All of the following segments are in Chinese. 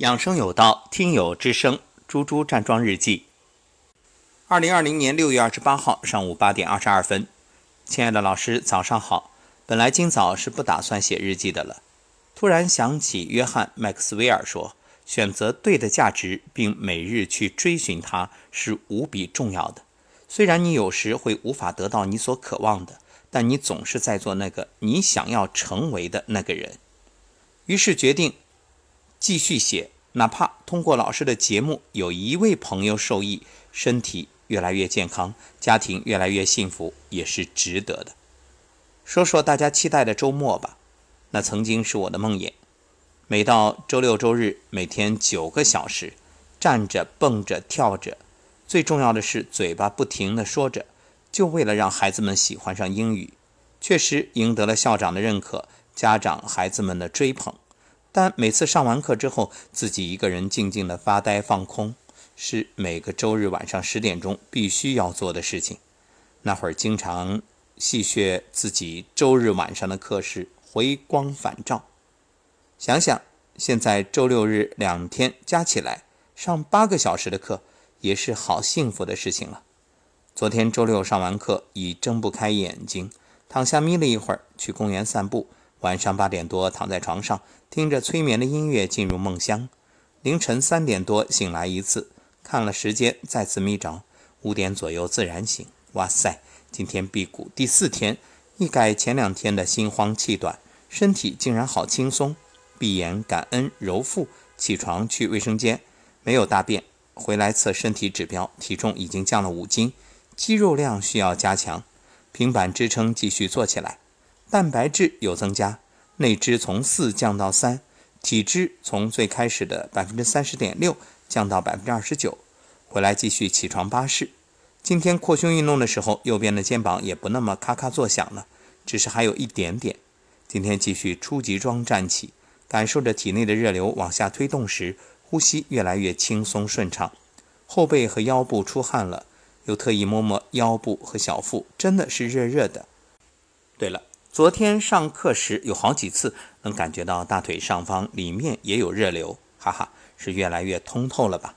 养生有道，听友之声，猪猪站桩日记。二零二零年六月二十八号上午八点二十二分，亲爱的老师，早上好。本来今早是不打算写日记的了，突然想起约翰·麦克斯韦尔说：“选择对的价值，并每日去追寻它，是无比重要的。虽然你有时会无法得到你所渴望的，但你总是在做那个你想要成为的那个人。”于是决定。继续写，哪怕通过老师的节目有一位朋友受益，身体越来越健康，家庭越来越幸福，也是值得的。说说大家期待的周末吧，那曾经是我的梦魇。每到周六周日，每天九个小时，站着、蹦着、跳着，最重要的是嘴巴不停地说着，就为了让孩子们喜欢上英语。确实赢得了校长的认可，家长、孩子们的追捧。但每次上完课之后，自己一个人静静的发呆放空，是每个周日晚上十点钟必须要做的事情。那会儿经常戏谑自己周日晚上的课是回光返照。想想现在周六日两天加起来上八个小时的课，也是好幸福的事情了。昨天周六上完课，已睁不开眼睛，躺下眯了一会儿，去公园散步。晚上八点多躺在床上，听着催眠的音乐进入梦乡。凌晨三点多醒来一次，看了时间再次眯着，五点左右自然醒。哇塞，今天辟谷第四天，一改前两天的心慌气短，身体竟然好轻松。闭眼感恩揉腹，起床去卫生间，没有大便，回来测身体指标，体重已经降了五斤，肌肉量需要加强，平板支撑继续做起来。蛋白质有增加，内脂从四降到三，体脂从最开始的百分之三十点六降到百分之二十九。回来继续起床巴士。今天扩胸运动的时候，右边的肩膀也不那么咔咔作响了，只是还有一点点。今天继续初级桩站起，感受着体内的热流往下推动时，呼吸越来越轻松顺畅，后背和腰部出汗了，又特意摸摸腰部和小腹，真的是热热的。对了。昨天上课时有好几次能感觉到大腿上方里面也有热流，哈哈，是越来越通透了吧？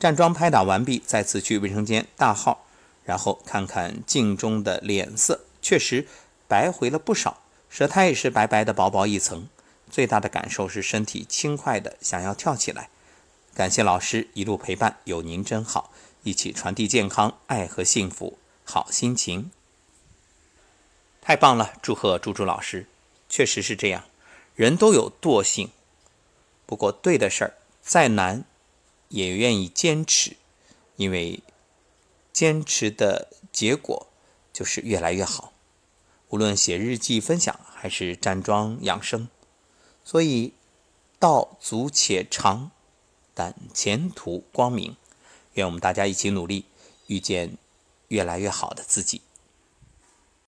站桩拍打完毕，再次去卫生间大号，然后看看镜中的脸色，确实白回了不少，舌苔也是白白的薄薄一层。最大的感受是身体轻快的想要跳起来。感谢老师一路陪伴，有您真好，一起传递健康、爱和幸福，好心情。太棒了！祝贺猪猪老师，确实是这样，人都有惰性，不过对的事儿再难也愿意坚持，因为坚持的结果就是越来越好。无论写日记分享还是站桩养生，所以道阻且长，但前途光明。愿我们大家一起努力，遇见越来越好的自己。